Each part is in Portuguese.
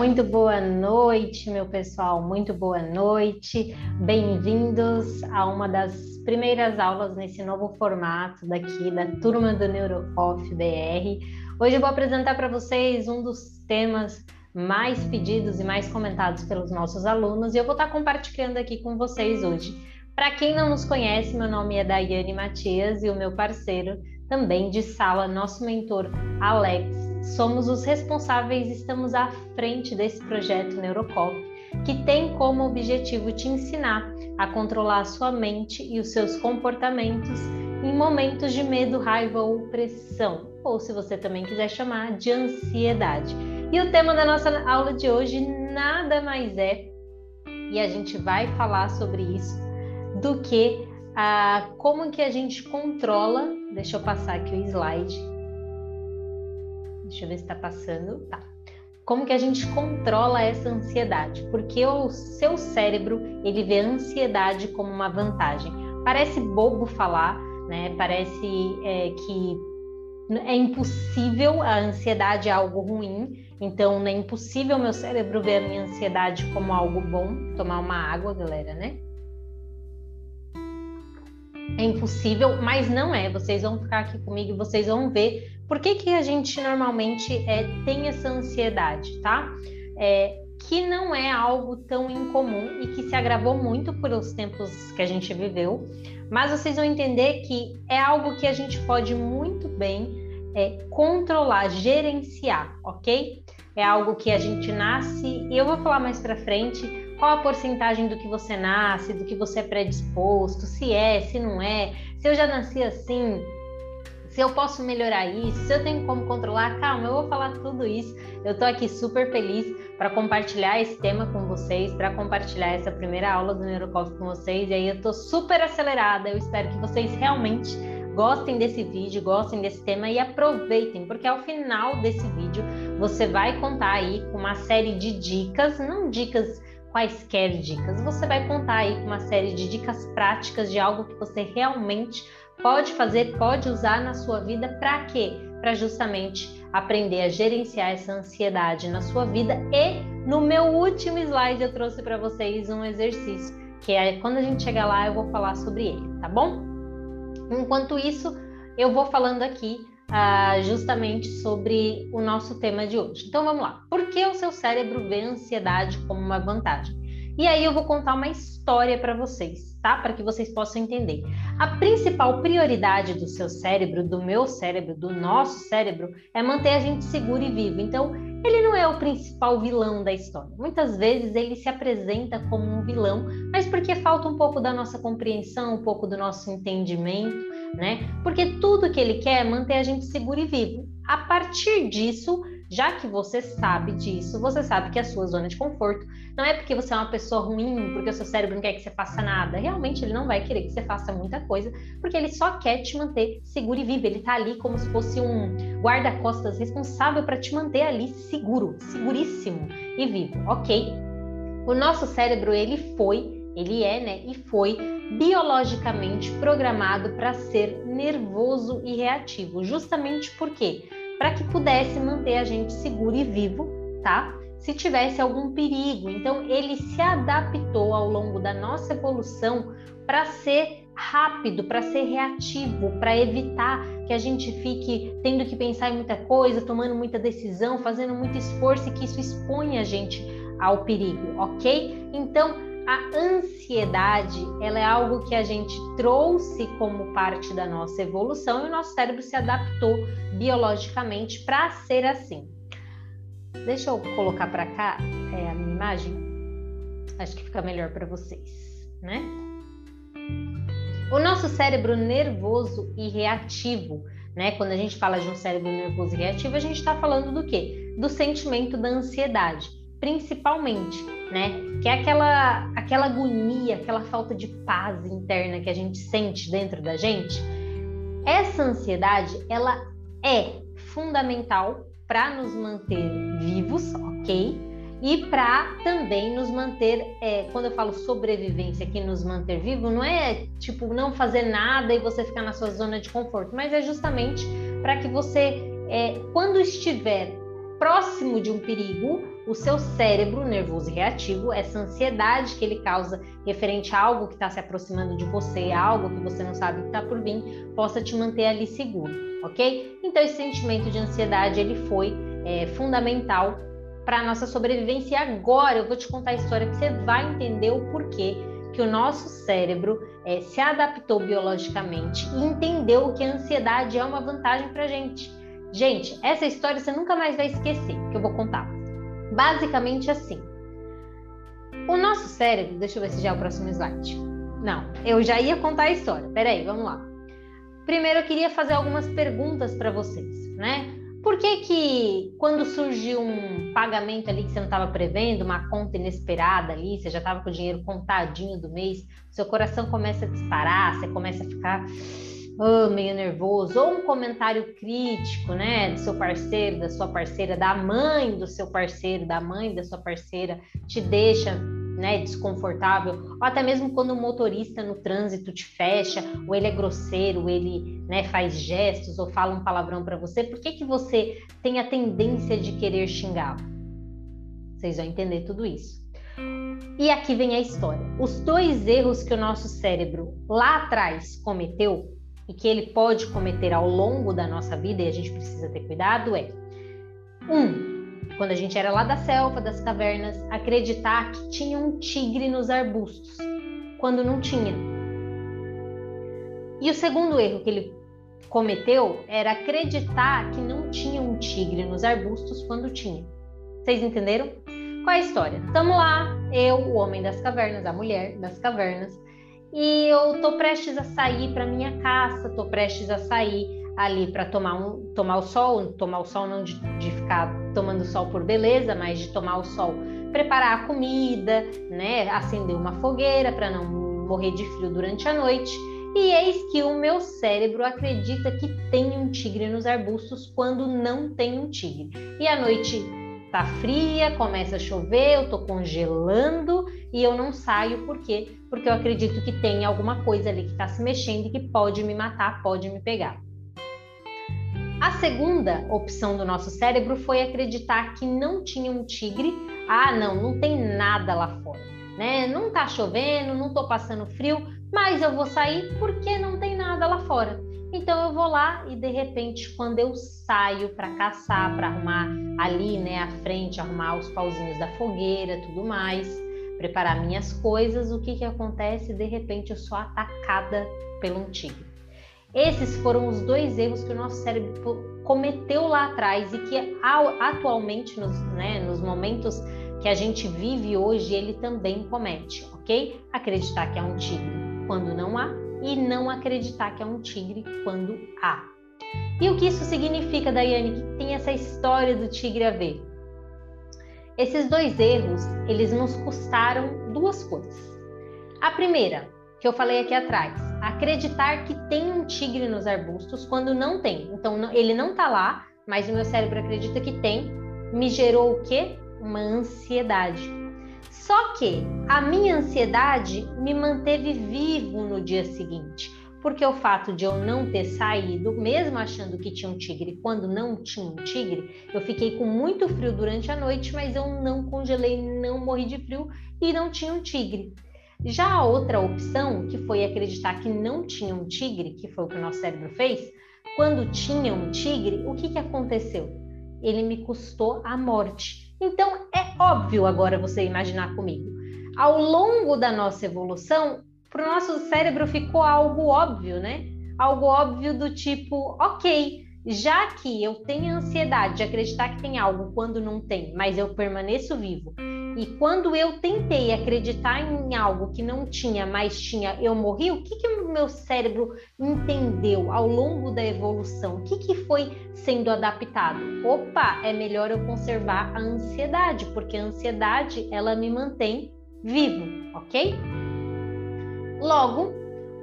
Muito boa noite, meu pessoal, muito boa noite. Bem-vindos a uma das primeiras aulas nesse novo formato daqui da turma do NeuroOff BR. Hoje eu vou apresentar para vocês um dos temas mais pedidos e mais comentados pelos nossos alunos e eu vou estar compartilhando aqui com vocês hoje. Para quem não nos conhece, meu nome é Daiane Matias e o meu parceiro também de sala, nosso mentor Alex somos os responsáveis, estamos à frente desse projeto Neurocop, que tem como objetivo te ensinar a controlar a sua mente e os seus comportamentos em momentos de medo, raiva ou pressão, ou se você também quiser chamar de ansiedade. E o tema da nossa aula de hoje nada mais é, e a gente vai falar sobre isso, do que a, como que a gente controla, deixa eu passar aqui o slide, Deixa eu ver se está passando. Tá. Como que a gente controla essa ansiedade? Porque o seu cérebro ele vê a ansiedade como uma vantagem. Parece bobo falar, né? Parece é, que é impossível, a ansiedade é algo ruim, então é impossível meu cérebro ver a minha ansiedade como algo bom. Tomar uma água, galera, né? É impossível, mas não é. Vocês vão ficar aqui comigo e vocês vão ver por que, que a gente normalmente é, tem essa ansiedade, tá? É, que não é algo tão incomum e que se agravou muito por os tempos que a gente viveu, mas vocês vão entender que é algo que a gente pode muito bem é, controlar, gerenciar, ok? É algo que a gente nasce, e eu vou falar mais para frente qual a porcentagem do que você nasce, do que você é predisposto, se é, se não é, se eu já nasci assim, se eu posso melhorar isso, se eu tenho como controlar, calma, eu vou falar tudo isso. Eu tô aqui super feliz para compartilhar esse tema com vocês, para compartilhar essa primeira aula do Neurocoff com vocês. E aí eu tô super acelerada. Eu espero que vocês realmente gostem desse vídeo, gostem desse tema e aproveitem, porque ao final desse vídeo você vai contar aí com uma série de dicas, não dicas quaisquer dicas, você vai contar aí com uma série de dicas práticas de algo que você realmente pode fazer, pode usar na sua vida para quê? Para justamente aprender a gerenciar essa ansiedade na sua vida. E no meu último slide eu trouxe para vocês um exercício, que é quando a gente chegar lá eu vou falar sobre ele, tá bom? Enquanto isso, eu vou falando aqui uh, justamente sobre o nosso tema de hoje. Então vamos lá. Por que o seu cérebro vê a ansiedade como uma vantagem? E aí eu vou contar uma história para vocês, tá? Para que vocês possam entender. A principal prioridade do seu cérebro, do meu cérebro, do nosso cérebro, é manter a gente seguro e vivo. Então, ele não é o principal vilão da história. Muitas vezes ele se apresenta como um vilão, mas porque falta um pouco da nossa compreensão, um pouco do nosso entendimento, né? Porque tudo que ele quer é manter a gente seguro e vivo. A partir disso, já que você sabe disso, você sabe que a sua zona de conforto não é porque você é uma pessoa ruim, porque o seu cérebro não quer que você faça nada. Realmente ele não vai querer que você faça muita coisa, porque ele só quer te manter seguro e vivo. Ele tá ali como se fosse um guarda-costas responsável para te manter ali seguro, seguríssimo e vivo, ok? O nosso cérebro, ele foi, ele é, né? E foi biologicamente programado para ser nervoso e reativo, justamente porque para que pudesse manter a gente seguro e vivo, tá? Se tivesse algum perigo. Então, ele se adaptou ao longo da nossa evolução para ser rápido, para ser reativo, para evitar que a gente fique tendo que pensar em muita coisa, tomando muita decisão, fazendo muito esforço e que isso exponha a gente ao perigo, ok? Então, a ansiedade, ela é algo que a gente trouxe como parte da nossa evolução e o nosso cérebro se adaptou biologicamente para ser assim. Deixa eu colocar para cá é, a minha imagem. Acho que fica melhor para vocês, né? O nosso cérebro nervoso e reativo, né? Quando a gente fala de um cérebro nervoso e reativo, a gente está falando do quê? Do sentimento da ansiedade principalmente, né? Que é aquela, aquela agonia, aquela falta de paz interna que a gente sente dentro da gente. Essa ansiedade, ela é fundamental para nos manter vivos, ok? E para também nos manter, é, quando eu falo sobrevivência aqui, nos manter vivo, não é tipo não fazer nada e você ficar na sua zona de conforto, mas é justamente para que você, é, quando estiver próximo de um perigo, o seu cérebro nervoso reativo, essa ansiedade que ele causa referente a algo que está se aproximando de você, algo que você não sabe que está por vir, possa te manter ali seguro, ok? Então esse sentimento de ansiedade ele foi é, fundamental para a nossa sobrevivência. E agora eu vou te contar a história que você vai entender o porquê que o nosso cérebro é, se adaptou biologicamente e entendeu que a ansiedade é uma vantagem para a gente. Gente, essa história você nunca mais vai esquecer, que eu vou contar. Basicamente assim. O nosso cérebro, deixa eu ver se já é o próximo slide. Não, eu já ia contar a história. Peraí, vamos lá. Primeiro eu queria fazer algumas perguntas para vocês, né? Por que que quando surge um pagamento ali que você não estava prevendo, uma conta inesperada ali, você já estava com o dinheiro contadinho do mês, seu coração começa a disparar, você começa a ficar oh, meio nervoso, ou um comentário crítico, né, do seu parceiro, da sua parceira, da mãe do seu parceiro, da mãe da sua parceira, te deixa né, desconfortável, ou até mesmo quando o motorista no trânsito te fecha, ou ele é grosseiro, ele né, faz gestos ou fala um palavrão para você, por que, que você tem a tendência de querer xingá-lo? Vocês vão entender tudo isso. E aqui vem a história. Os dois erros que o nosso cérebro lá atrás cometeu e que ele pode cometer ao longo da nossa vida e a gente precisa ter cuidado é um, quando a gente era lá da selva, das cavernas, acreditar que tinha um tigre nos arbustos, quando não tinha. E o segundo erro que ele cometeu era acreditar que não tinha um tigre nos arbustos quando tinha. Vocês entenderam? Qual é a história? Estamos lá, eu, o homem das cavernas, a mulher das cavernas, e eu tô prestes a sair para minha caça, tô prestes a sair ali para tomar, um, tomar o sol, tomar o sol não de, de ficar tomando sol por beleza, mas de tomar o sol, preparar a comida, né, acender uma fogueira para não morrer de frio durante a noite. E eis que o meu cérebro acredita que tem um tigre nos arbustos quando não tem um tigre. E a noite tá fria, começa a chover, eu tô congelando e eu não saio por quê? Porque eu acredito que tem alguma coisa ali que está se mexendo e que pode me matar, pode me pegar. A segunda opção do nosso cérebro foi acreditar que não tinha um tigre. Ah, não, não tem nada lá fora, né? Não tá chovendo, não tô passando frio, mas eu vou sair porque não tem nada lá fora. Então eu vou lá e de repente, quando eu saio para caçar, para arrumar ali, né, à frente, arrumar os pauzinhos da fogueira, tudo mais, preparar minhas coisas, o que que acontece? De repente eu sou atacada pelo um tigre. Esses foram os dois erros que o nosso cérebro cometeu lá atrás e que atualmente, nos, né, nos momentos que a gente vive hoje, ele também comete, ok? Acreditar que é um tigre quando não há e não acreditar que é um tigre quando há. E o que isso significa, Daiane, que tem essa história do tigre a ver? Esses dois erros, eles nos custaram duas coisas. A primeira, que eu falei aqui atrás. Acreditar que tem um tigre nos arbustos quando não tem. Então, ele não tá lá, mas o meu cérebro acredita que tem. Me gerou o quê? Uma ansiedade. Só que a minha ansiedade me manteve vivo no dia seguinte, porque o fato de eu não ter saído, mesmo achando que tinha um tigre, quando não tinha um tigre, eu fiquei com muito frio durante a noite, mas eu não congelei, não morri de frio e não tinha um tigre. Já a outra opção, que foi acreditar que não tinha um tigre, que foi o que o nosso cérebro fez, quando tinha um tigre, o que, que aconteceu? Ele me custou a morte. Então é óbvio agora você imaginar comigo. Ao longo da nossa evolução, para o nosso cérebro ficou algo óbvio, né? Algo óbvio do tipo, ok, já que eu tenho ansiedade de acreditar que tem algo quando não tem, mas eu permaneço vivo, e quando eu tentei acreditar em algo que não tinha, mas tinha, eu morri, o que, que o meu cérebro entendeu ao longo da evolução? O que, que foi sendo adaptado? Opa, é melhor eu conservar a ansiedade, porque a ansiedade ela me mantém vivo, ok? Logo,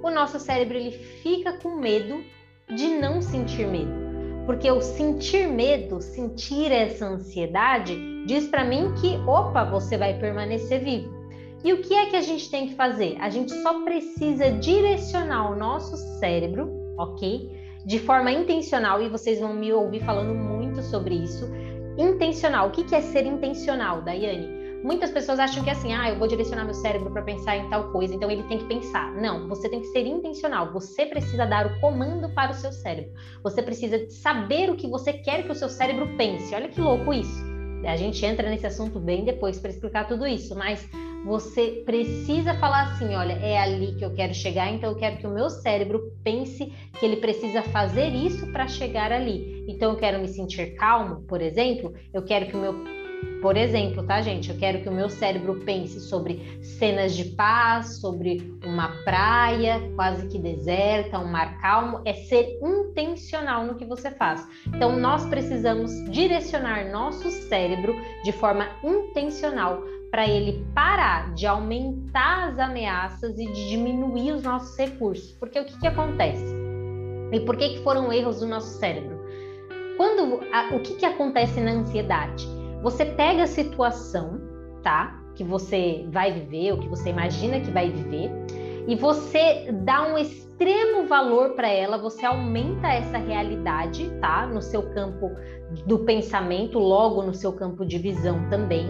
o nosso cérebro ele fica com medo de não sentir medo. Porque o sentir medo, sentir essa ansiedade, diz para mim que, opa, você vai permanecer vivo. E o que é que a gente tem que fazer? A gente só precisa direcionar o nosso cérebro, ok? De forma intencional, e vocês vão me ouvir falando muito sobre isso. intencional. O que, é ser intencional, Daiane? Muitas pessoas acham que é assim, ah, eu vou direcionar meu cérebro para pensar em tal coisa, então ele tem que pensar. Não, você tem que ser intencional. Você precisa dar o comando para o seu cérebro. Você precisa saber o que você quer que o seu cérebro pense. Olha que louco isso. A gente entra nesse assunto bem depois para explicar tudo isso, mas você precisa falar assim: olha, é ali que eu quero chegar, então eu quero que o meu cérebro pense que ele precisa fazer isso para chegar ali. Então eu quero me sentir calmo, por exemplo, eu quero que o meu por exemplo, tá, gente? Eu quero que o meu cérebro pense sobre cenas de paz, sobre uma praia quase que deserta, um mar calmo. É ser intencional no que você faz. Então, nós precisamos direcionar nosso cérebro de forma intencional para ele parar de aumentar as ameaças e de diminuir os nossos recursos. Porque o que, que acontece? E por que, que foram erros do nosso cérebro? Quando a, o que, que acontece na ansiedade? Você pega a situação, tá? Que você vai viver, ou que você imagina que vai viver, e você dá um extremo valor para ela, você aumenta essa realidade, tá? No seu campo do pensamento, logo no seu campo de visão também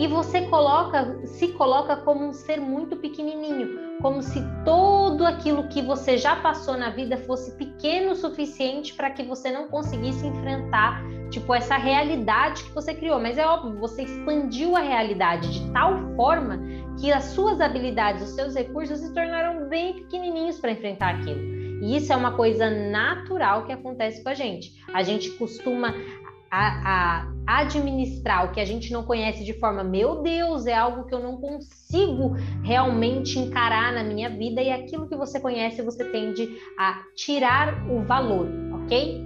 e você coloca, se coloca como um ser muito pequenininho, como se todo aquilo que você já passou na vida fosse pequeno o suficiente para que você não conseguisse enfrentar, tipo, essa realidade que você criou. Mas é óbvio, você expandiu a realidade de tal forma que as suas habilidades, os seus recursos se tornaram bem pequenininhos para enfrentar aquilo. E isso é uma coisa natural que acontece com a gente. A gente costuma a, a, administrar o que a gente não conhece de forma, meu Deus, é algo que eu não consigo realmente encarar na minha vida, e aquilo que você conhece, você tende a tirar o valor, ok?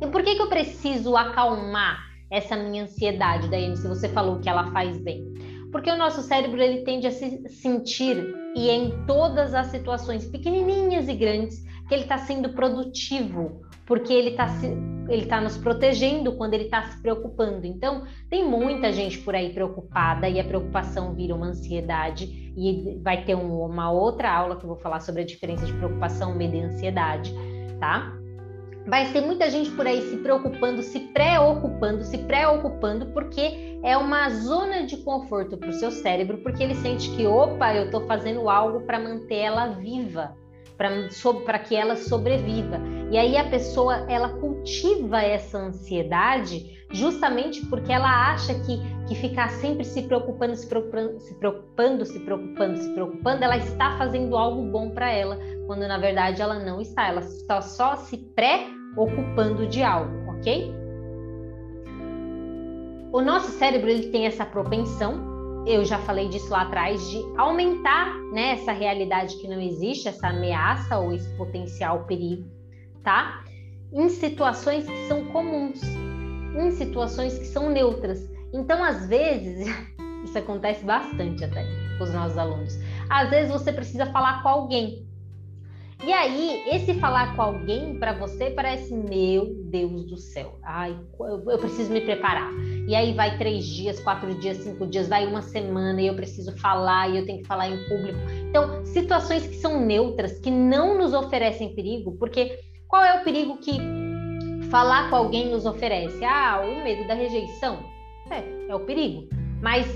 E por que, que eu preciso acalmar essa minha ansiedade, Daiane, se você falou que ela faz bem? Porque o nosso cérebro ele tende a se sentir, e em todas as situações pequenininhas e grandes, que ele está sendo produtivo, porque ele está se ele está nos protegendo quando ele está se preocupando. Então, tem muita gente por aí preocupada e a preocupação vira uma ansiedade. E vai ter um, uma outra aula que eu vou falar sobre a diferença de preocupação, medo e ansiedade, tá? Vai ter muita gente por aí se preocupando, se preocupando, se preocupando, porque é uma zona de conforto para o seu cérebro, porque ele sente que, opa, eu estou fazendo algo para manter ela viva para que ela sobreviva. E aí a pessoa ela cultiva essa ansiedade justamente porque ela acha que, que ficar sempre se preocupando, se preocupando, se preocupando, se preocupando, se preocupando, ela está fazendo algo bom para ela, quando na verdade ela não está, ela está só se pré-ocupando de algo, ok? O nosso cérebro ele tem essa propensão eu já falei disso lá atrás, de aumentar né, essa realidade que não existe, essa ameaça ou esse potencial perigo, tá? Em situações que são comuns, em situações que são neutras. Então, às vezes, isso acontece bastante até com os nossos alunos. Às vezes você precisa falar com alguém e aí, esse falar com alguém para você parece, meu Deus do céu, ai, eu preciso me preparar. E aí vai três dias, quatro dias, cinco dias, vai uma semana e eu preciso falar e eu tenho que falar em público. Então, situações que são neutras, que não nos oferecem perigo, porque qual é o perigo que falar com alguém nos oferece? Ah, o medo da rejeição. É, é o perigo. Mas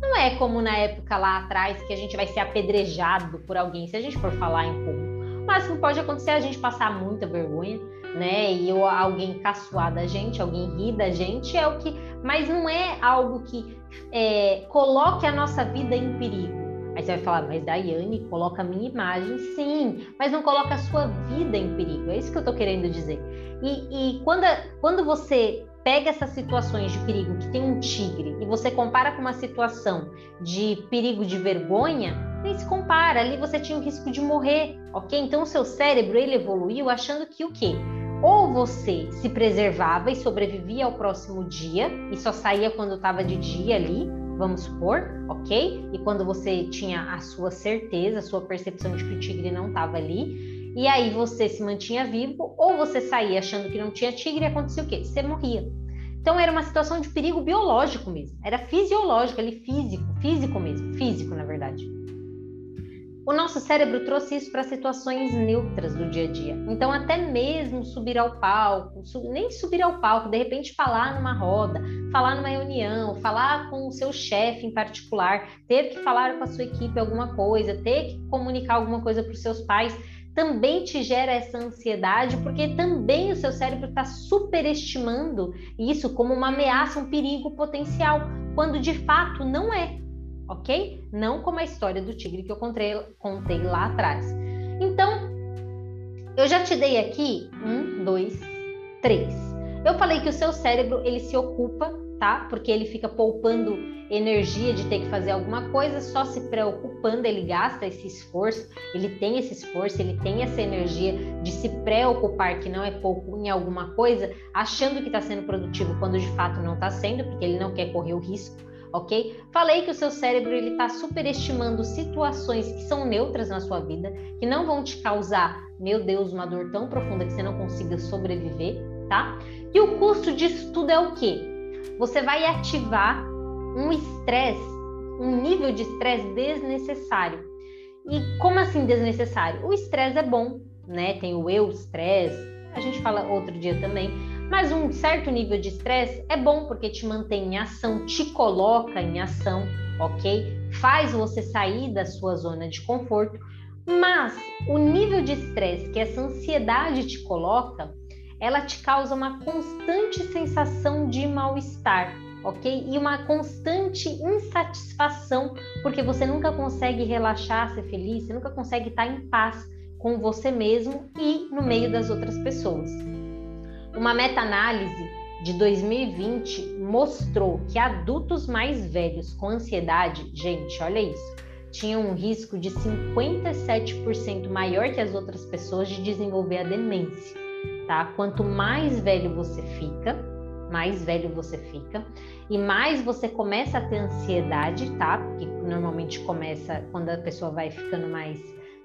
não é como na época lá atrás que a gente vai ser apedrejado por alguém se a gente for falar em público máximo que pode acontecer a gente passar muita vergonha, né? E ou alguém caçoar da gente, alguém rir da gente, é o que. Mas não é algo que é, coloque a nossa vida em perigo. Aí você vai falar, mas Daiane coloca a minha imagem, sim, mas não coloca a sua vida em perigo. É isso que eu tô querendo dizer. E, e quando, quando você pega essas situações de perigo que tem um tigre e você compara com uma situação de perigo de vergonha, nem se compara. Ali você tinha o risco de morrer, ok? Então o seu cérebro ele evoluiu achando que o quê? Ou você se preservava e sobrevivia ao próximo dia e só saía quando estava de dia ali, vamos supor, ok? E quando você tinha a sua certeza, a sua percepção de que o tigre não estava ali, e aí você se mantinha vivo, ou você saía achando que não tinha tigre e acontecia o quê? Você morria. Então era uma situação de perigo biológico mesmo, era fisiológico, ali físico, físico mesmo, físico na verdade. O nosso cérebro trouxe isso para situações neutras do dia a dia. Então, até mesmo subir ao palco, nem subir ao palco, de repente falar numa roda, falar numa reunião, falar com o seu chefe em particular, ter que falar com a sua equipe alguma coisa, ter que comunicar alguma coisa para os seus pais, também te gera essa ansiedade, porque também o seu cérebro está superestimando isso como uma ameaça, um perigo potencial, quando de fato não é ok? Não como a história do tigre que eu contei, contei lá atrás. Então, eu já te dei aqui um, dois, três. Eu falei que o seu cérebro ele se ocupa, tá? Porque ele fica poupando energia de ter que fazer alguma coisa, só se preocupando, ele gasta esse esforço, ele tem esse esforço, ele tem essa energia de se preocupar que não é pouco em alguma coisa, achando que está sendo produtivo quando de fato não está sendo, porque ele não quer correr o risco ok? Falei que o seu cérebro ele está superestimando situações que são neutras na sua vida, que não vão te causar, meu Deus, uma dor tão profunda que você não consiga sobreviver, tá? E o custo disso tudo é o quê? Você vai ativar um estresse, um nível de estresse desnecessário. E como assim desnecessário? O estresse é bom, né? Tem o eu estresse, a gente fala outro dia também, mas um certo nível de estresse é bom porque te mantém em ação, te coloca em ação, ok? Faz você sair da sua zona de conforto. Mas o nível de estresse que essa ansiedade te coloca, ela te causa uma constante sensação de mal-estar, ok? E uma constante insatisfação, porque você nunca consegue relaxar, ser feliz, você nunca consegue estar em paz com você mesmo e no meio das outras pessoas. Uma meta-análise de 2020 mostrou que adultos mais velhos com ansiedade, gente, olha isso, tinham um risco de 57% maior que as outras pessoas de desenvolver a demência, tá? Quanto mais velho você fica, mais velho você fica e mais você começa a ter ansiedade, tá? Porque normalmente começa quando a pessoa vai ficando mais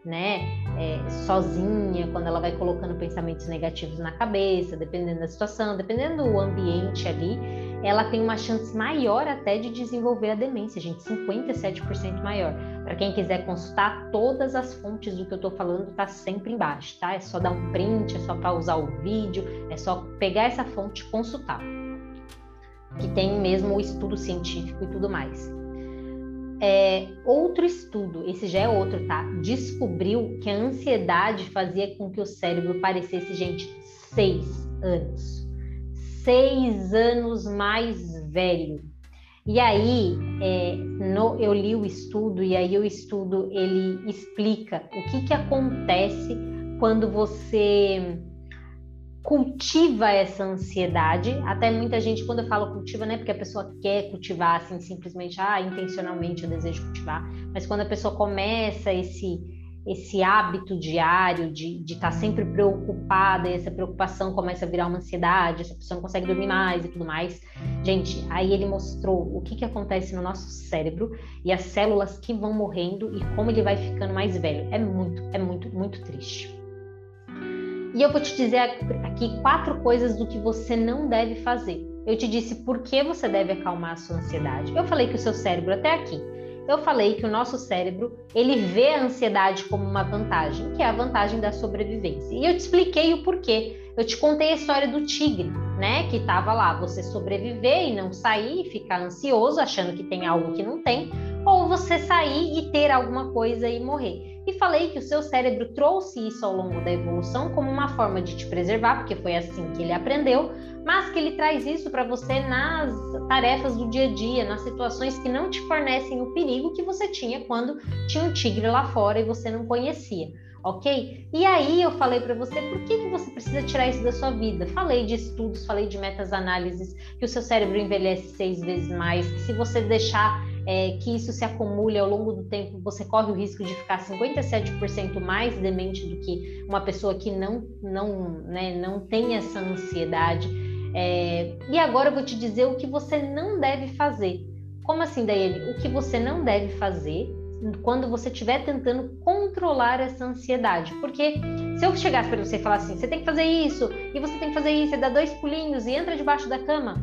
né, é, sozinha, quando ela vai colocando pensamentos negativos na cabeça, dependendo da situação, dependendo do ambiente ali, ela tem uma chance maior até de desenvolver a demência, gente, 57% maior. Para quem quiser consultar, todas as fontes do que eu estou falando tá sempre embaixo, tá? É só dar um print, é só pausar o vídeo, é só pegar essa fonte e consultar. Que tem mesmo o estudo científico e tudo mais. É, outro estudo, esse já é outro, tá? Descobriu que a ansiedade fazia com que o cérebro parecesse, gente, seis anos. Seis anos mais velho. E aí, é, no, eu li o estudo e aí o estudo ele explica o que, que acontece quando você cultiva essa ansiedade. Até muita gente, quando eu falo cultiva, não é porque a pessoa quer cultivar, assim, simplesmente, ah, intencionalmente eu desejo cultivar, mas quando a pessoa começa esse esse hábito diário de estar tá sempre preocupada, e essa preocupação começa a virar uma ansiedade, essa pessoa não consegue dormir mais e tudo mais. Gente, aí ele mostrou o que, que acontece no nosso cérebro e as células que vão morrendo e como ele vai ficando mais velho. É muito, é muito, muito triste. E eu vou te dizer aqui quatro coisas do que você não deve fazer. Eu te disse por que você deve acalmar a sua ansiedade. Eu falei que o seu cérebro até aqui. Eu falei que o nosso cérebro, ele vê a ansiedade como uma vantagem, que é a vantagem da sobrevivência. E eu te expliquei o porquê. Eu te contei a história do tigre, né, que estava lá, você sobreviver e não sair, ficar ansioso achando que tem algo que não tem, ou você sair e ter alguma coisa e morrer. E falei que o seu cérebro trouxe isso ao longo da evolução como uma forma de te preservar, porque foi assim que ele aprendeu, mas que ele traz isso para você nas tarefas do dia a dia, nas situações que não te fornecem o perigo que você tinha quando tinha um tigre lá fora e você não conhecia ok? E aí eu falei para você por que, que você precisa tirar isso da sua vida. Falei de estudos, falei de metas análises, que o seu cérebro envelhece seis vezes mais, que se você deixar é, que isso se acumule ao longo do tempo, você corre o risco de ficar 57% mais demente do que uma pessoa que não, não, né, não tem essa ansiedade. É, e agora eu vou te dizer o que você não deve fazer. Como assim, Daiane? O que você não deve fazer quando você estiver tentando controlar essa ansiedade. Porque se eu chegasse para você e falar assim, você tem que fazer isso, e você tem que fazer isso, e dá dois pulinhos e entra debaixo da cama,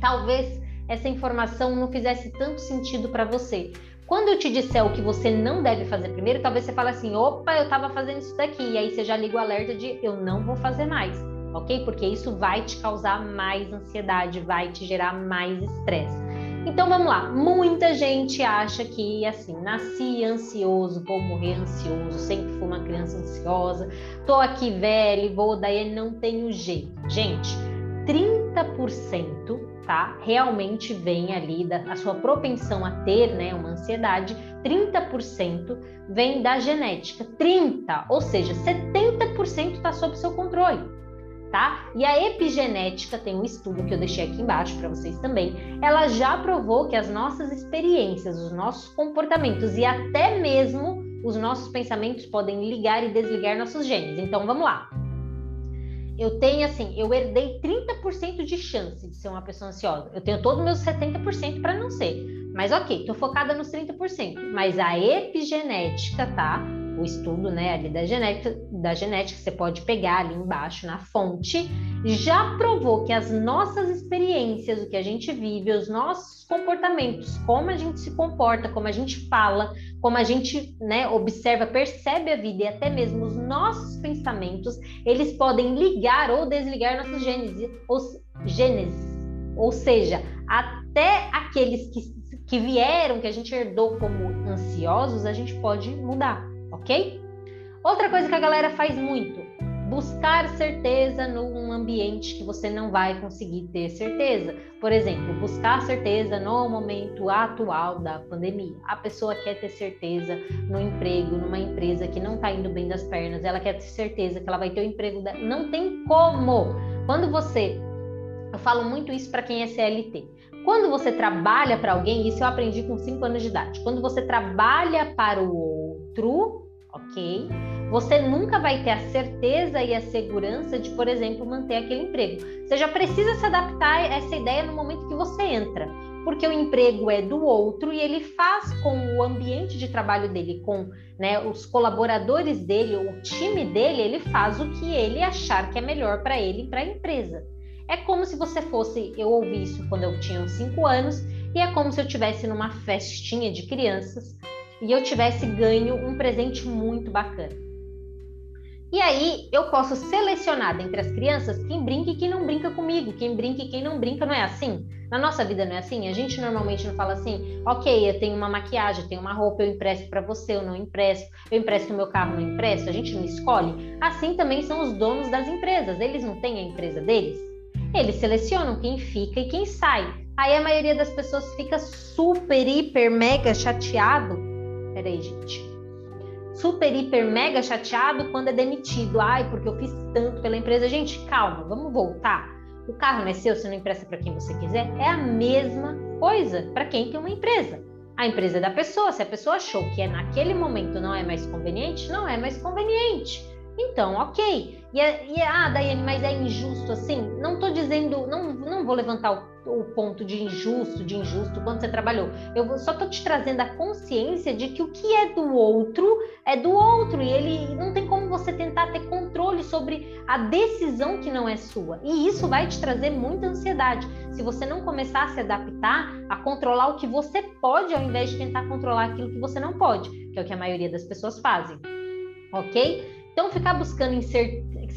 talvez essa informação não fizesse tanto sentido para você. Quando eu te disser o que você não deve fazer primeiro, talvez você fale assim: opa, eu estava fazendo isso daqui. E aí você já liga o alerta de eu não vou fazer mais, ok? Porque isso vai te causar mais ansiedade, vai te gerar mais estresse. Então vamos lá. Muita gente acha que assim, nasci ansioso, vou morrer ansioso, sempre fui uma criança ansiosa, tô aqui velho vou, daí não tenho jeito. Gente, 30% tá? Realmente vem ali da a sua propensão a ter, né, uma ansiedade, 30% vem da genética. 30, ou seja, 70% está sob seu controle, tá? E a epigenética tem um estudo que eu deixei aqui embaixo para vocês também. Ela já provou que as nossas experiências, os nossos comportamentos e até mesmo os nossos pensamentos podem ligar e desligar nossos genes. Então, vamos lá eu tenho assim, eu herdei 30% de chance de ser uma pessoa ansiosa. Eu tenho todos os meus 70% para não ser. Mas ok, tô focada nos 30%. Mas a epigenética, tá? O estudo né, ali da genética, da genética, você pode pegar ali embaixo na fonte, já provou que as nossas experiências, o que a gente vive, os nossos comportamentos, como a gente se comporta, como a gente fala, como a gente né, observa, percebe a vida e até mesmo os nossos pensamentos, eles podem ligar ou desligar nossos genes, ou, genes, ou seja, até aqueles que, que vieram, que a gente herdou como ansiosos, a gente pode mudar ok? Outra coisa que a galera faz muito, buscar certeza num ambiente que você não vai conseguir ter certeza. Por exemplo, buscar certeza no momento atual da pandemia. A pessoa quer ter certeza no emprego, numa empresa que não está indo bem das pernas, ela quer ter certeza que ela vai ter o emprego. Não tem como. Quando você. Eu falo muito isso para quem é CLT. Quando você trabalha para alguém, isso eu aprendi com 5 anos de idade. Quando você trabalha para o outro, ok? Você nunca vai ter a certeza e a segurança de, por exemplo, manter aquele emprego. Você já precisa se adaptar a essa ideia no momento que você entra, porque o emprego é do outro e ele faz com o ambiente de trabalho dele, com né, os colaboradores dele, o time dele, ele faz o que ele achar que é melhor para ele e para a empresa. É como se você fosse, eu ouvi isso quando eu tinha uns 5 anos, e é como se eu estivesse numa festinha de crianças e eu tivesse ganho um presente muito bacana. E aí eu posso selecionar entre as crianças quem brinca e quem não brinca comigo, quem brinca e quem não brinca, não é assim? Na nossa vida não é assim? A gente normalmente não fala assim, ok, eu tenho uma maquiagem, eu tenho uma roupa, eu empresto para você, eu não empresto, eu empresto o meu carro, não empresto, a gente não escolhe. Assim também são os donos das empresas, eles não têm a empresa deles? Eles selecionam quem fica e quem sai. Aí a maioria das pessoas fica super, hiper, mega chateado Peraí, gente. Super, hiper, mega chateado quando é demitido. Ai, porque eu fiz tanto pela empresa. Gente, calma, vamos voltar. O carro não é seu, você não empresta para quem você quiser. É a mesma coisa para quem tem uma empresa. A empresa é da pessoa. Se a pessoa achou que é naquele momento não é mais conveniente, não é mais conveniente. Então, ok. E, é, e é, ah, Daiane, mas é injusto assim? Não dizendo, não, não vou levantar o, o, ponto de injusto, de injusto, quando você trabalhou. Eu só estou te trazendo a consciência de que o que é do outro é do outro e ele não tem como você tentar ter controle sobre a decisão que não é sua. E isso vai te trazer muita ansiedade. Se você não começar a se adaptar, a controlar o que você pode, ao invés de tentar controlar aquilo que você não pode, que é o que a maioria das pessoas fazem. Ok? Então, ficar buscando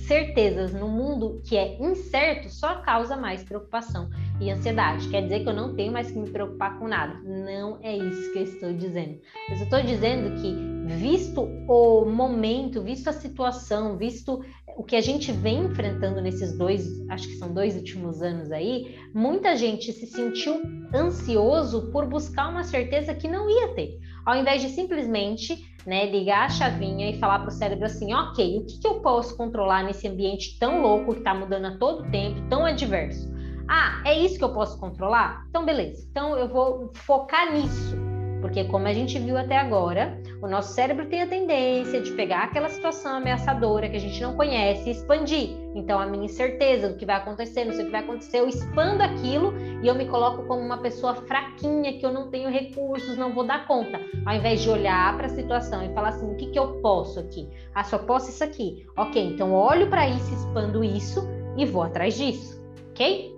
certezas no mundo que é incerto só causa mais preocupação e ansiedade. Quer dizer que eu não tenho mais que me preocupar com nada. Não é isso que eu estou dizendo. Eu estou dizendo que, visto o momento, visto a situação, visto o que a gente vem enfrentando nesses dois, acho que são dois últimos anos aí, muita gente se sentiu ansioso por buscar uma certeza que não ia ter. Ao invés de simplesmente né, ligar a chavinha e falar para o cérebro assim, ok, o que, que eu posso controlar nesse ambiente tão louco que está mudando a todo tempo, tão adverso? Ah, é isso que eu posso controlar? Então, beleza. Então, eu vou focar nisso. Porque, como a gente viu até agora, o nosso cérebro tem a tendência de pegar aquela situação ameaçadora que a gente não conhece e expandir. Então, a minha incerteza do que vai acontecer, não sei o que vai acontecer, eu expando aquilo e eu me coloco como uma pessoa fraquinha, que eu não tenho recursos, não vou dar conta. Ao invés de olhar para a situação e falar assim: o que, que eu posso aqui? Ah, só posso isso aqui. Ok, então olho para isso, expando isso e vou atrás disso. Ok?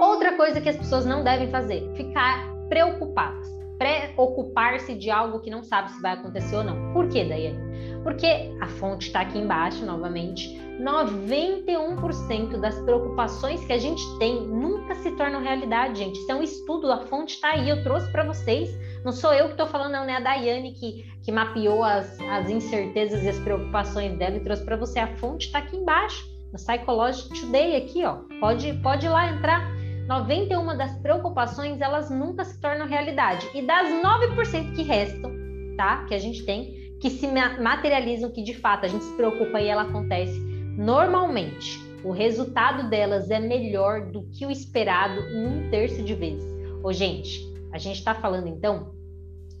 Outra coisa que as pessoas não devem fazer: ficar preocupadas preocupar-se de algo que não sabe se vai acontecer ou não. Por quê, Daiane? Porque a fonte está aqui embaixo, novamente. 91% das preocupações que a gente tem nunca se tornam realidade, gente. Isso é um estudo, a fonte está aí, eu trouxe para vocês. Não sou eu que estou falando, não, né? A Daiane que, que mapeou as, as incertezas e as preocupações dela e trouxe para você. A fonte está aqui embaixo, no Psychology Today, aqui, ó. Pode, pode ir lá entrar. 91 das preocupações, elas nunca se tornam realidade. E das 9% que restam, tá? Que a gente tem, que se materializam, que de fato a gente se preocupa e ela acontece normalmente. O resultado delas é melhor do que o esperado em um terço de vezes. Ô, gente, a gente está falando então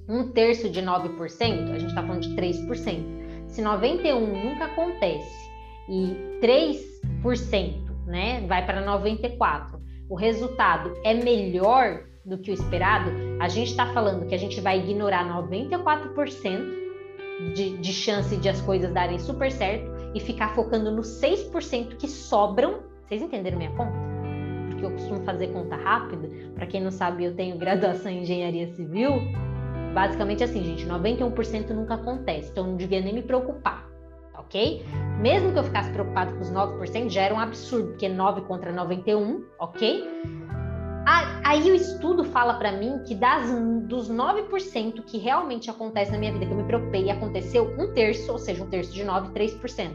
um terço de 9%, a gente está falando de 3%. Se 91 nunca acontece e 3%, né, vai para 94, o resultado é melhor do que o esperado, a gente está falando que a gente vai ignorar 94% de, de chance de as coisas darem super certo e ficar focando nos 6% que sobram. Vocês entenderam minha conta? Porque eu costumo fazer conta rápida. Para quem não sabe, eu tenho graduação em engenharia civil. Basicamente assim, gente, 91% nunca acontece, então não devia nem me preocupar, ok? Mesmo que eu ficasse preocupado com os 9%, já era um absurdo, porque 9 contra 91, ok? Aí o estudo fala para mim que das, dos 9% que realmente acontece na minha vida, que eu me preocupei e aconteceu, um terço, ou seja, um terço de 9, 3%,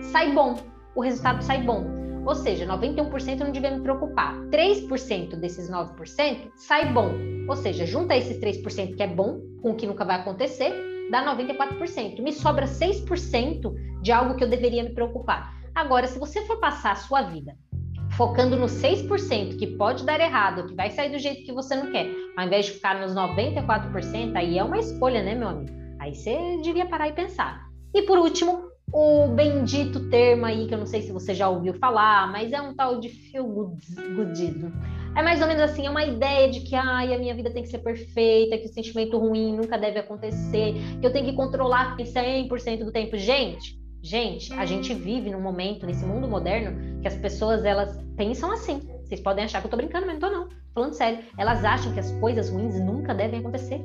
sai bom. O resultado sai bom. Ou seja, 91% eu não devia me preocupar. 3% desses 9% sai bom. Ou seja, junta esses 3% que é bom com o que nunca vai acontecer, dá 94%. Me sobra 6% de algo que eu deveria me preocupar. Agora, se você for passar a sua vida focando no 6% que pode dar errado, que vai sair do jeito que você não quer, ao invés de ficar nos 94%, aí é uma escolha, né, meu amigo? Aí você devia parar e pensar. E por último, o bendito termo aí, que eu não sei se você já ouviu falar, mas é um tal de feel goodismo. É mais ou menos assim, é uma ideia de que ai, a minha vida tem que ser perfeita, que o sentimento ruim nunca deve acontecer, que eu tenho que controlar 100% do tempo. Gente, Gente, a gente vive num momento, nesse mundo moderno, que as pessoas elas pensam assim. Vocês podem achar que eu tô brincando, mas não tô não. Falando sério. Elas acham que as coisas ruins nunca devem acontecer.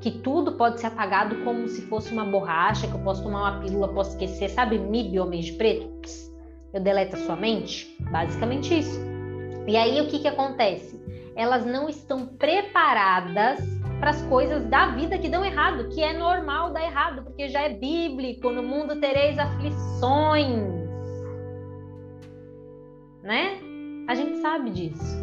Que tudo pode ser apagado como se fosse uma borracha, que eu posso tomar uma pílula, posso esquecer. Sabe MIB, homem de preto? Eu deleto a sua mente? Basicamente isso. E aí o que que acontece? Elas não estão preparadas para as coisas da vida que dão errado, que é normal dar errado, porque já é bíblico, no mundo tereis aflições. Né? A gente sabe disso.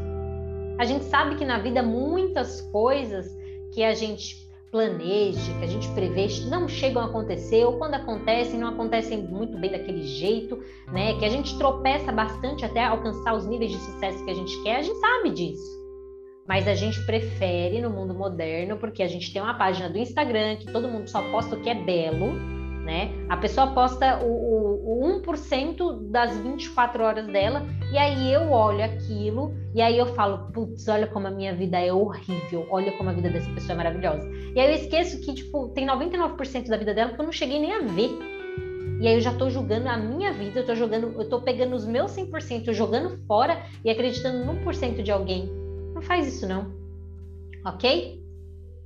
A gente sabe que na vida muitas coisas que a gente planeja, que a gente prevê, não chegam a acontecer, ou quando acontecem, não acontecem muito bem daquele jeito, né? Que a gente tropeça bastante até alcançar os níveis de sucesso que a gente quer, a gente sabe disso mas a gente prefere no mundo moderno, porque a gente tem uma página do Instagram que todo mundo só posta o que é belo, né? A pessoa posta o, o, o 1% das 24 horas dela, e aí eu olho aquilo, e aí eu falo, putz, olha como a minha vida é horrível, olha como a vida dessa pessoa é maravilhosa. E aí eu esqueço que, tipo, tem 99% da vida dela que eu não cheguei nem a ver. E aí eu já tô julgando a minha vida, eu tô jogando, eu tô pegando os meus 100%, jogando fora e acreditando no 1% de alguém. Não faz isso não. Ok?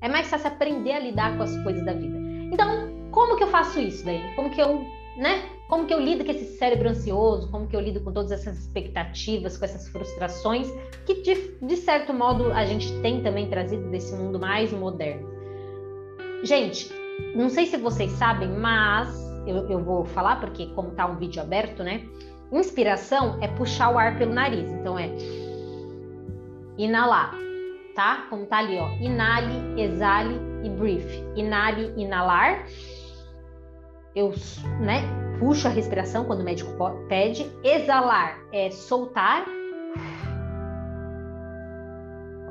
É mais fácil aprender a lidar com as coisas da vida. Então, como que eu faço isso daí? Como que eu, né? Como que eu lido com esse cérebro ansioso? Como que eu lido com todas essas expectativas, com essas frustrações que de, de certo modo a gente tem também trazido desse mundo mais moderno? Gente, não sei se vocês sabem, mas eu, eu vou falar porque como tá um vídeo aberto, né? Inspiração é puxar o ar pelo nariz. Então é inalar, tá? Como tá ali, ó. Inale, exale e breathe. Inale, inalar. Eu, né, puxo a respiração quando o médico pede. Exalar é soltar.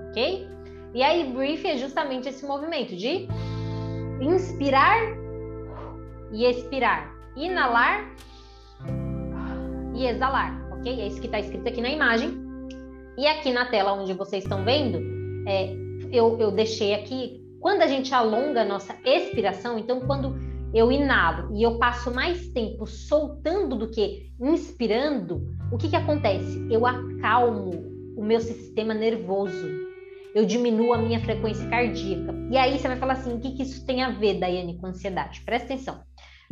Ok? E aí, breathe é justamente esse movimento de inspirar e expirar. Inalar e exalar, ok? É isso que está escrito aqui na imagem. E aqui na tela onde vocês estão vendo, é, eu, eu deixei aqui, quando a gente alonga a nossa expiração, então quando eu inalo e eu passo mais tempo soltando do que inspirando, o que, que acontece? Eu acalmo o meu sistema nervoso. eu diminuo a minha frequência cardíaca. E aí você vai falar assim: o que, que isso tem a ver, Daiane, com ansiedade? Presta atenção.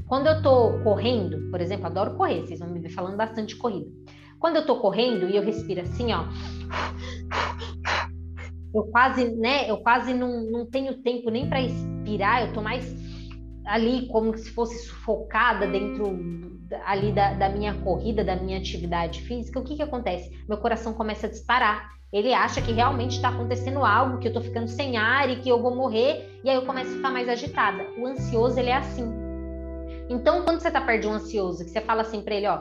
Quando eu tô correndo, por exemplo, adoro correr, vocês vão me ver falando bastante de corrida. Quando eu tô correndo e eu respiro assim, ó, eu quase, né, eu quase não, não tenho tempo nem para expirar, eu tô mais ali como se fosse sufocada dentro ali da, da, minha corrida, da minha atividade física, o que que acontece? Meu coração começa a disparar. Ele acha que realmente está acontecendo algo, que eu estou ficando sem ar e que eu vou morrer, e aí eu começo a ficar mais agitada. O ansioso, ele é assim. Então, quando você está perto de um ansioso, que você fala assim para ele, ó,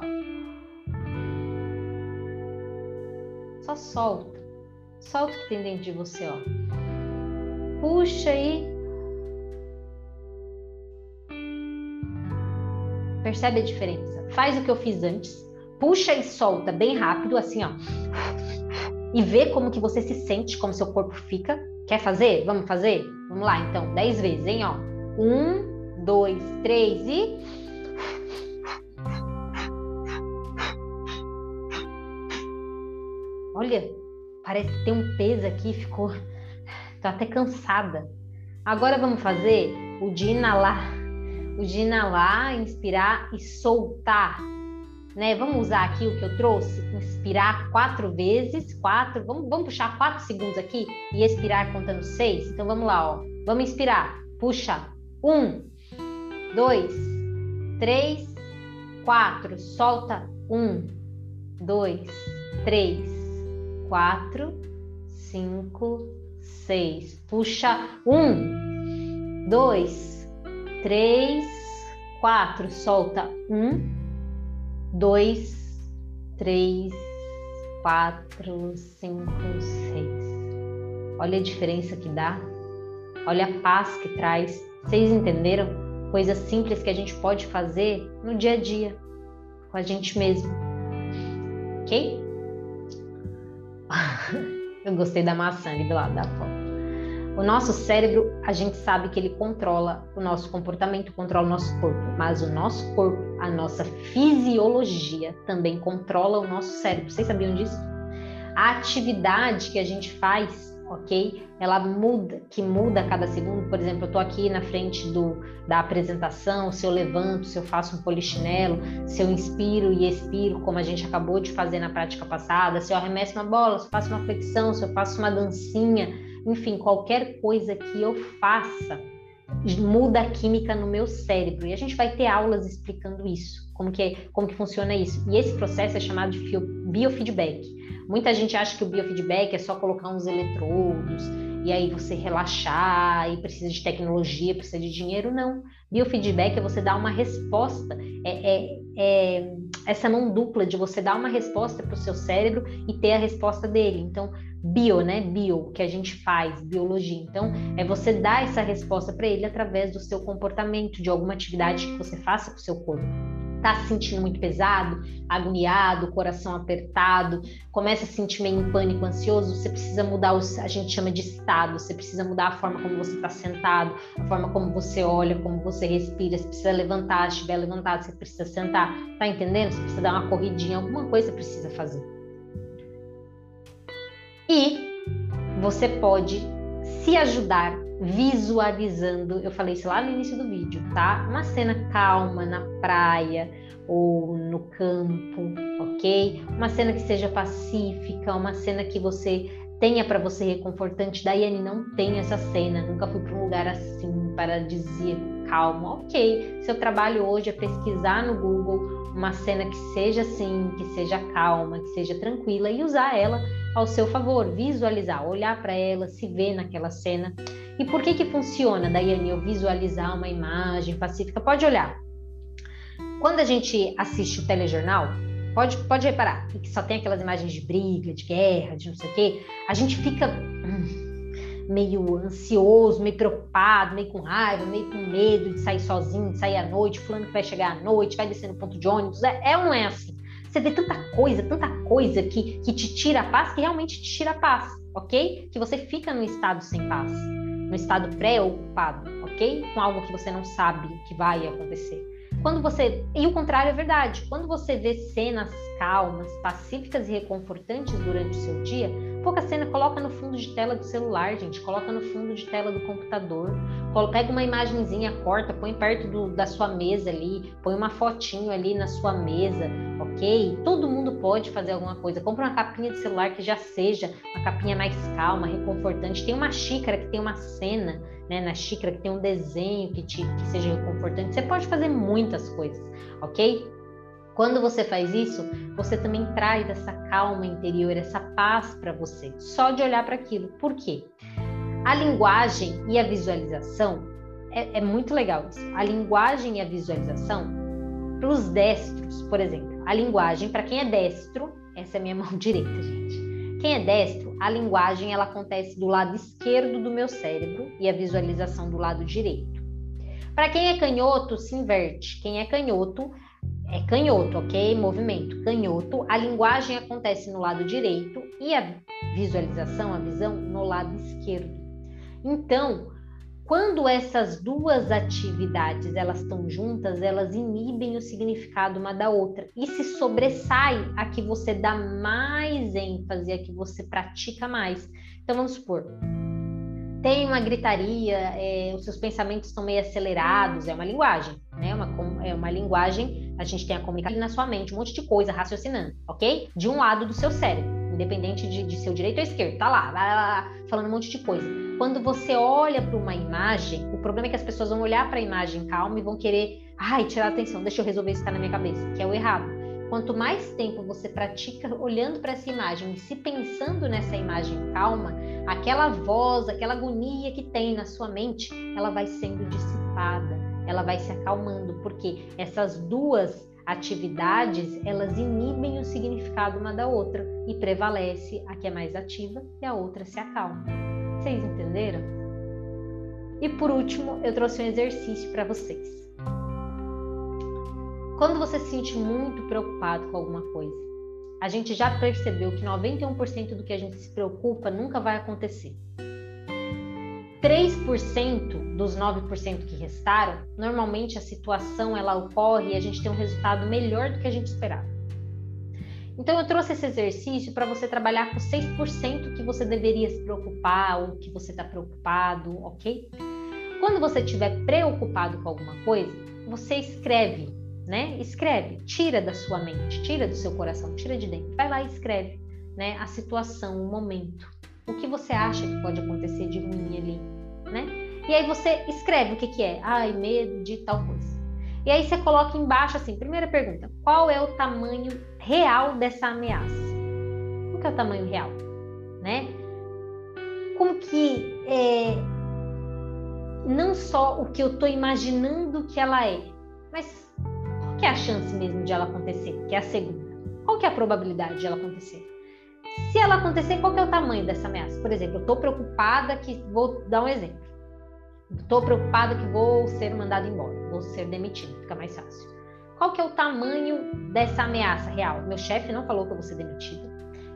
só solta. Solta o que tem dentro de você, ó. Puxa aí Percebe a diferença? Faz o que eu fiz antes, puxa e solta bem rápido, assim, ó. E vê como que você se sente, como seu corpo fica. Quer fazer? Vamos fazer? Vamos lá, então. Dez vezes, hein, ó. Um, dois, três e... Olha, parece que tem um peso aqui, ficou... Tô até cansada. Agora vamos fazer o de inalar o de inalar, inspirar e soltar. Né? Vamos usar aqui o que eu trouxe? Inspirar quatro vezes, quatro. Vamos, vamos puxar quatro segundos aqui e expirar contando seis? Então vamos lá, ó. Vamos inspirar. Puxa. Um, dois, três, quatro. Solta. Um, dois, três, quatro, cinco, seis. Puxa. Um, dois, três, quatro, solta um, dois, três, quatro, cinco, seis. Olha a diferença que dá, olha a paz que traz. Vocês entenderam? Coisas simples que a gente pode fazer no dia a dia, com a gente mesmo. Ok? Eu gostei da maçã ali do lado da foto. O nosso cérebro, a gente sabe que ele controla o nosso comportamento, controla o nosso corpo, mas o nosso corpo, a nossa fisiologia também controla o nosso cérebro. Vocês sabiam disso? A atividade que a gente faz, ok? Ela muda, que muda a cada segundo. Por exemplo, eu estou aqui na frente do, da apresentação, se eu levanto, se eu faço um polichinelo, se eu inspiro e expiro, como a gente acabou de fazer na prática passada, se eu arremesso uma bola, se eu faço uma flexão, se eu faço uma dancinha, enfim, qualquer coisa que eu faça muda a química no meu cérebro. E a gente vai ter aulas explicando isso, como que, como que funciona isso. E esse processo é chamado de biofeedback. Muita gente acha que o biofeedback é só colocar uns eletrodos e aí você relaxar e precisa de tecnologia, precisa de dinheiro. Não. Biofeedback é você dar uma resposta. É, é, é essa mão dupla de você dar uma resposta para o seu cérebro e ter a resposta dele. Então, bio, né? Bio, que a gente faz, biologia. Então, é você dar essa resposta para ele através do seu comportamento, de alguma atividade que você faça com o seu corpo. Tá se sentindo muito pesado, agoniado, coração apertado, começa a se sentir meio em pânico, ansioso, você precisa mudar, o, a gente chama de estado, você precisa mudar a forma como você está sentado, a forma como você olha, como você respira, você precisa levantar, se estiver levantado, você precisa sentar, tá entendendo? Você precisa dar uma corridinha, alguma coisa precisa fazer. E você pode se ajudar visualizando, eu falei isso lá no início do vídeo, tá? Uma cena calma na praia ou no campo, ok? Uma cena que seja pacífica, uma cena que você tenha para você reconfortante. Daiane, não tem essa cena, nunca fui para um lugar assim para dizer calma. Ok, seu trabalho hoje é pesquisar no Google uma cena que seja assim, que seja calma, que seja tranquila e usar ela ao seu favor, visualizar, olhar para ela, se ver naquela cena. E por que que funciona, Daiane, eu visualizar uma imagem pacífica? Pode olhar. Quando a gente assiste o telejornal, pode, pode reparar que só tem aquelas imagens de briga, de guerra, de não sei o quê, a gente fica hum, meio ansioso, meio preocupado, meio com raiva, meio com medo de sair sozinho, de sair à noite, fulano que vai chegar à noite, vai descer no ponto de ônibus. É, é ou não é assim? Você vê tanta coisa, tanta coisa que, que te tira a paz, que realmente te tira a paz, ok? Que você fica no estado sem paz, no estado pré-ocupado, ok? Com algo que você não sabe que vai acontecer. quando você. E o contrário é verdade. Quando você vê cenas calmas, pacíficas e reconfortantes durante o seu dia, pouca cena coloca no fundo de tela do celular, gente. Coloca no fundo de tela do computador. Pega uma imagenzinha, corta, põe perto do, da sua mesa ali, põe uma fotinho ali na sua mesa, ok? Todo mundo pode fazer alguma coisa. Compra uma capinha de celular que já seja uma capinha mais calma, reconfortante. Tem uma xícara que tem uma cena né, na xícara que tem um desenho que, te, que seja reconfortante. Você pode fazer muitas coisas, ok? Quando você faz isso, você também traz essa calma interior, essa paz para você, só de olhar para aquilo. Por quê? A linguagem e a visualização é, é muito legal isso. A linguagem e a visualização para os destros, por exemplo, a linguagem para quem é destro, essa é minha mão direita, gente. Quem é destro, a linguagem ela acontece do lado esquerdo do meu cérebro e a visualização do lado direito. Para quem é canhoto, se inverte. Quem é canhoto, é canhoto, ok? Movimento. Canhoto, a linguagem acontece no lado direito e a visualização, a visão, no lado esquerdo. Então, quando essas duas atividades elas estão juntas, elas inibem o significado uma da outra e se sobressai a que você dá mais ênfase, a que você pratica mais. Então vamos supor, tem uma gritaria, é, os seus pensamentos estão meio acelerados, é uma linguagem, né? Uma, é uma linguagem, a gente tem a comunicação na sua mente, um monte de coisa raciocinando, ok? De um lado do seu cérebro, independente de, de seu direito ou esquerdo, tá lá, lá, lá, falando um monte de coisa quando você olha para uma imagem, o problema é que as pessoas vão olhar para a imagem calma e vão querer, ai, tirar atenção, deixa eu resolver isso que está na minha cabeça, que é o errado. Quanto mais tempo você pratica olhando para essa imagem e se pensando nessa imagem calma, aquela voz, aquela agonia que tem na sua mente, ela vai sendo dissipada, ela vai se acalmando, porque essas duas atividades, elas inibem o significado uma da outra e prevalece a que é mais ativa e a outra se acalma. Vocês entenderam? E por último, eu trouxe um exercício para vocês. Quando você se sente muito preocupado com alguma coisa, a gente já percebeu que 91% do que a gente se preocupa nunca vai acontecer. 3% dos 9% que restaram, normalmente a situação ela ocorre e a gente tem um resultado melhor do que a gente esperava. Então eu trouxe esse exercício para você trabalhar com 6% que você deveria se preocupar ou que você está preocupado, ok? Quando você estiver preocupado com alguma coisa, você escreve, né? Escreve, tira da sua mente, tira do seu coração, tira de dentro, vai lá e escreve, né? A situação, o momento, o que você acha que pode acontecer de ruim ali, né? E aí você escreve o que, que é, ai, medo de tal coisa. E aí você coloca embaixo assim, primeira pergunta, qual é o tamanho real dessa ameaça? Qual que é o tamanho real, né? Como que é, não só o que eu estou imaginando que ela é, que é a chance mesmo de ela acontecer? Que é a segunda. Qual que é a probabilidade de ela acontecer? Se ela acontecer, qual que é o tamanho dessa ameaça? Por exemplo, eu estou preocupada que vou dar um exemplo. Estou preocupada que vou ser mandado embora, vou ser demitido, fica mais fácil. Qual que é o tamanho dessa ameaça real? Meu chefe não falou que eu vou ser demitido.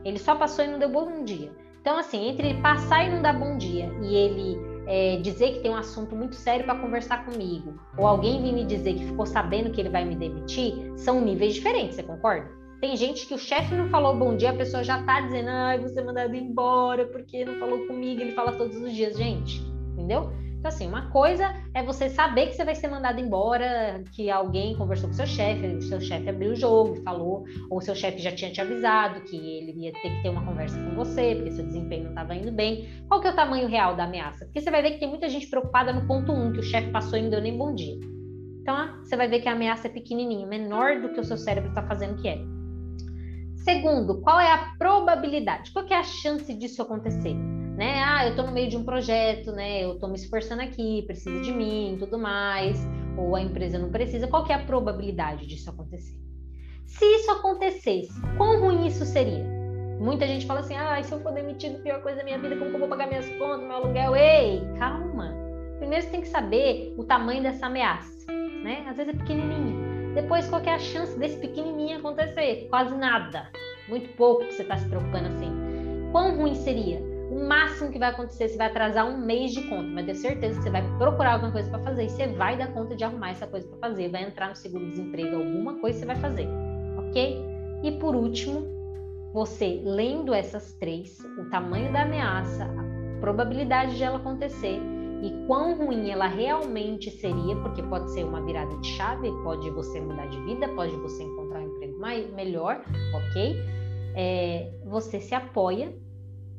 Ele só passou e não deu bom dia. Então, assim, entre ele passar e não dar bom dia e ele é, dizer que tem um assunto muito sério para conversar comigo, ou alguém vir me dizer que ficou sabendo que ele vai me demitir, são níveis diferentes, você concorda? Tem gente que o chefe não falou bom dia, a pessoa já tá dizendo, ai, você mandado embora porque não falou comigo, ele fala todos os dias, gente, entendeu? Então, assim, uma coisa é você saber que você vai ser mandado embora, que alguém conversou com seu chefe, o seu chefe abriu o jogo, falou, ou seu chefe já tinha te avisado que ele ia ter que ter uma conversa com você, porque seu desempenho não estava indo bem. Qual que é o tamanho real da ameaça? Porque você vai ver que tem muita gente preocupada no ponto 1, um, que o chefe passou e não deu nem bom dia. Então, ah, você vai ver que a ameaça é pequenininha, menor do que o seu cérebro está fazendo que é. Segundo, qual é a probabilidade? Qual é a chance disso acontecer? Né? Ah, eu estou no meio de um projeto, né? Eu estou me esforçando aqui, precisa de mim, tudo mais, ou a empresa não precisa. Qual que é a probabilidade disso acontecer? Se isso acontecesse, quão ruim isso seria? Muita gente fala assim: ah, se eu for demitido, pior coisa da minha vida, como que eu vou pagar minhas contas, meu aluguel? Ei, calma. Primeiro você tem que saber o tamanho dessa ameaça, né? Às vezes é pequenininha. Depois, qual é a chance desse pequenininho acontecer? Quase nada. Muito pouco que você está se preocupando assim. Quão ruim seria? O máximo que vai acontecer, você vai atrasar um mês de conta, mas ter certeza que você vai procurar alguma coisa para fazer e você vai dar conta de arrumar essa coisa para fazer, vai entrar no seguro-desemprego, alguma coisa você vai fazer, ok? E por último, você lendo essas três, o tamanho da ameaça, a probabilidade de ela acontecer e quão ruim ela realmente seria, porque pode ser uma virada de chave, pode você mudar de vida, pode você encontrar um emprego mais, melhor, ok? É, você se apoia,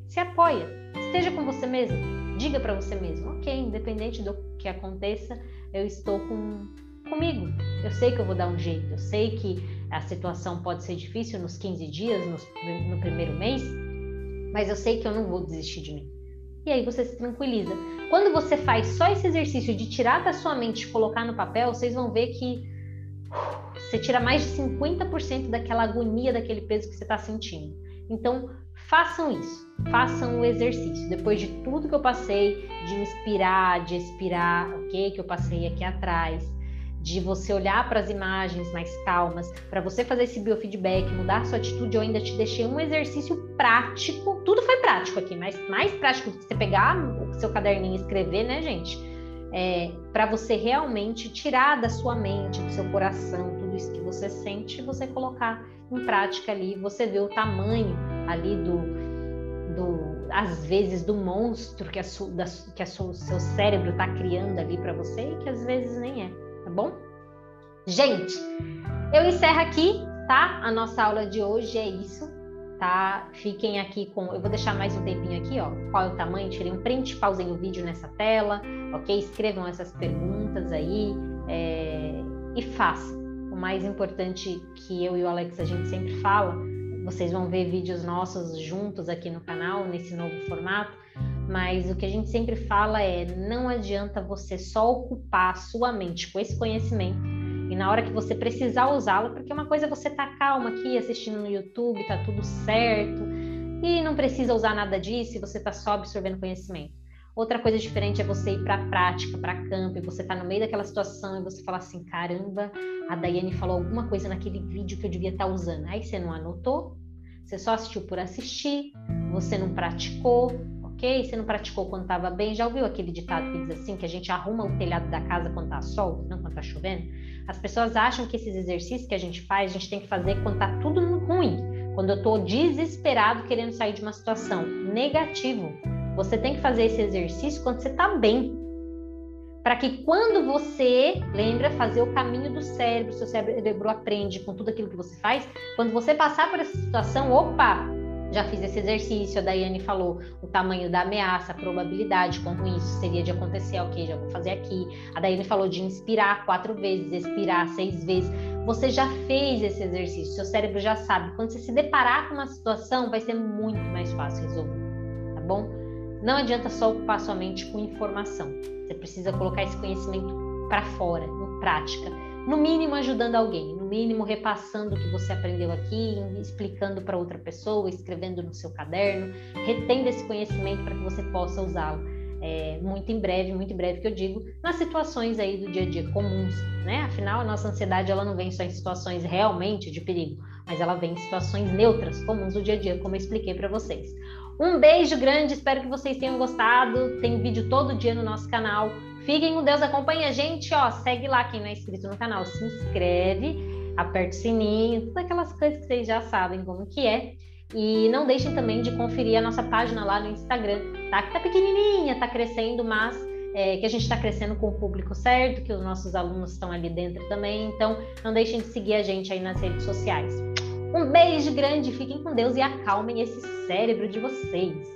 se apoia, esteja com você mesmo, diga para você mesmo, ok, independente do que aconteça, eu estou com, comigo, eu sei que eu vou dar um jeito, eu sei que a situação pode ser difícil nos 15 dias, nos, no primeiro mês, mas eu sei que eu não vou desistir de mim. E aí você se tranquiliza. Quando você faz só esse exercício de tirar da sua mente e colocar no papel, vocês vão ver que você tira mais de 50% daquela agonia, daquele peso que você está sentindo. Então, façam isso, façam o exercício. Depois de tudo que eu passei, de inspirar, de expirar, ok? Que eu passei aqui atrás, de você olhar para as imagens mais calmas, para você fazer esse biofeedback, mudar sua atitude, eu ainda te deixei um exercício prático. Tudo foi prático aqui, mas mais prático do que você pegar o seu caderninho e escrever, né, gente? É, para você realmente tirar da sua mente, do seu coração, tudo isso que você sente, você colocar em prática ali, você vê o tamanho ali do, do às vezes do monstro que, a su, da, que a su, seu cérebro está criando ali para você e que às vezes nem é tá bom? Gente, eu encerro aqui, tá? A nossa aula de hoje é isso, tá? Fiquem aqui com. Eu vou deixar mais um tempinho aqui, ó. Qual é o tamanho? Tirei um print, pausei o vídeo nessa tela, ok? Escrevam essas perguntas aí é... e façam. O mais importante que eu e o Alex a gente sempre fala, vocês vão ver vídeos nossos juntos aqui no canal, nesse novo formato mas o que a gente sempre fala é: não adianta você só ocupar a sua mente com esse conhecimento e na hora que você precisar usá-lo, porque uma coisa é você tá calma aqui assistindo no YouTube, tá tudo certo e não precisa usar nada disso você tá só absorvendo conhecimento. Outra coisa diferente é você ir para a prática, para campo, e você tá no meio daquela situação e você fala assim: caramba, a Daiane falou alguma coisa naquele vídeo que eu devia estar tá usando. Aí você não anotou, você só assistiu por assistir, você não praticou, ok? Você não praticou quando estava bem. Já ouviu aquele ditado que diz assim, que a gente arruma o telhado da casa quando está sol, não quando está chovendo? As pessoas acham que esses exercícios que a gente faz, a gente tem que fazer quando está tudo ruim. Quando eu estou desesperado querendo sair de uma situação. Negativo. Você tem que fazer esse exercício quando você está bem. Para que quando você lembra fazer o caminho do cérebro, seu cérebro aprende com tudo aquilo que você faz, quando você passar por essa situação, opa, já fiz esse exercício, a Daiane falou o tamanho da ameaça, a probabilidade, como isso seria de acontecer, ok, já vou fazer aqui. A Daiane falou de inspirar quatro vezes, expirar seis vezes. Você já fez esse exercício, seu cérebro já sabe. Quando você se deparar com uma situação, vai ser muito mais fácil resolver, tá bom? Não adianta só ocupar sua mente com informação. Você precisa colocar esse conhecimento para fora, em prática no mínimo ajudando alguém, no mínimo repassando o que você aprendeu aqui, explicando para outra pessoa, escrevendo no seu caderno, retendo esse conhecimento para que você possa usá-lo. É, muito em breve, muito em breve que eu digo, nas situações aí do dia a dia comuns, né? Afinal, a nossa ansiedade ela não vem só em situações realmente de perigo, mas ela vem em situações neutras, comuns do dia a dia, como eu expliquei para vocês. Um beijo grande, espero que vocês tenham gostado. Tem vídeo todo dia no nosso canal. Fiquem com Deus, acompanhe a gente, ó, segue lá quem não é inscrito no canal, se inscreve, aperta o sininho, todas aquelas coisas que vocês já sabem como que é. E não deixem também de conferir a nossa página lá no Instagram, tá? Que tá pequenininha, tá crescendo, mas é, que a gente está crescendo com o público certo, que os nossos alunos estão ali dentro também. Então, não deixem de seguir a gente aí nas redes sociais. Um beijo grande, fiquem com Deus e acalmem esse cérebro de vocês.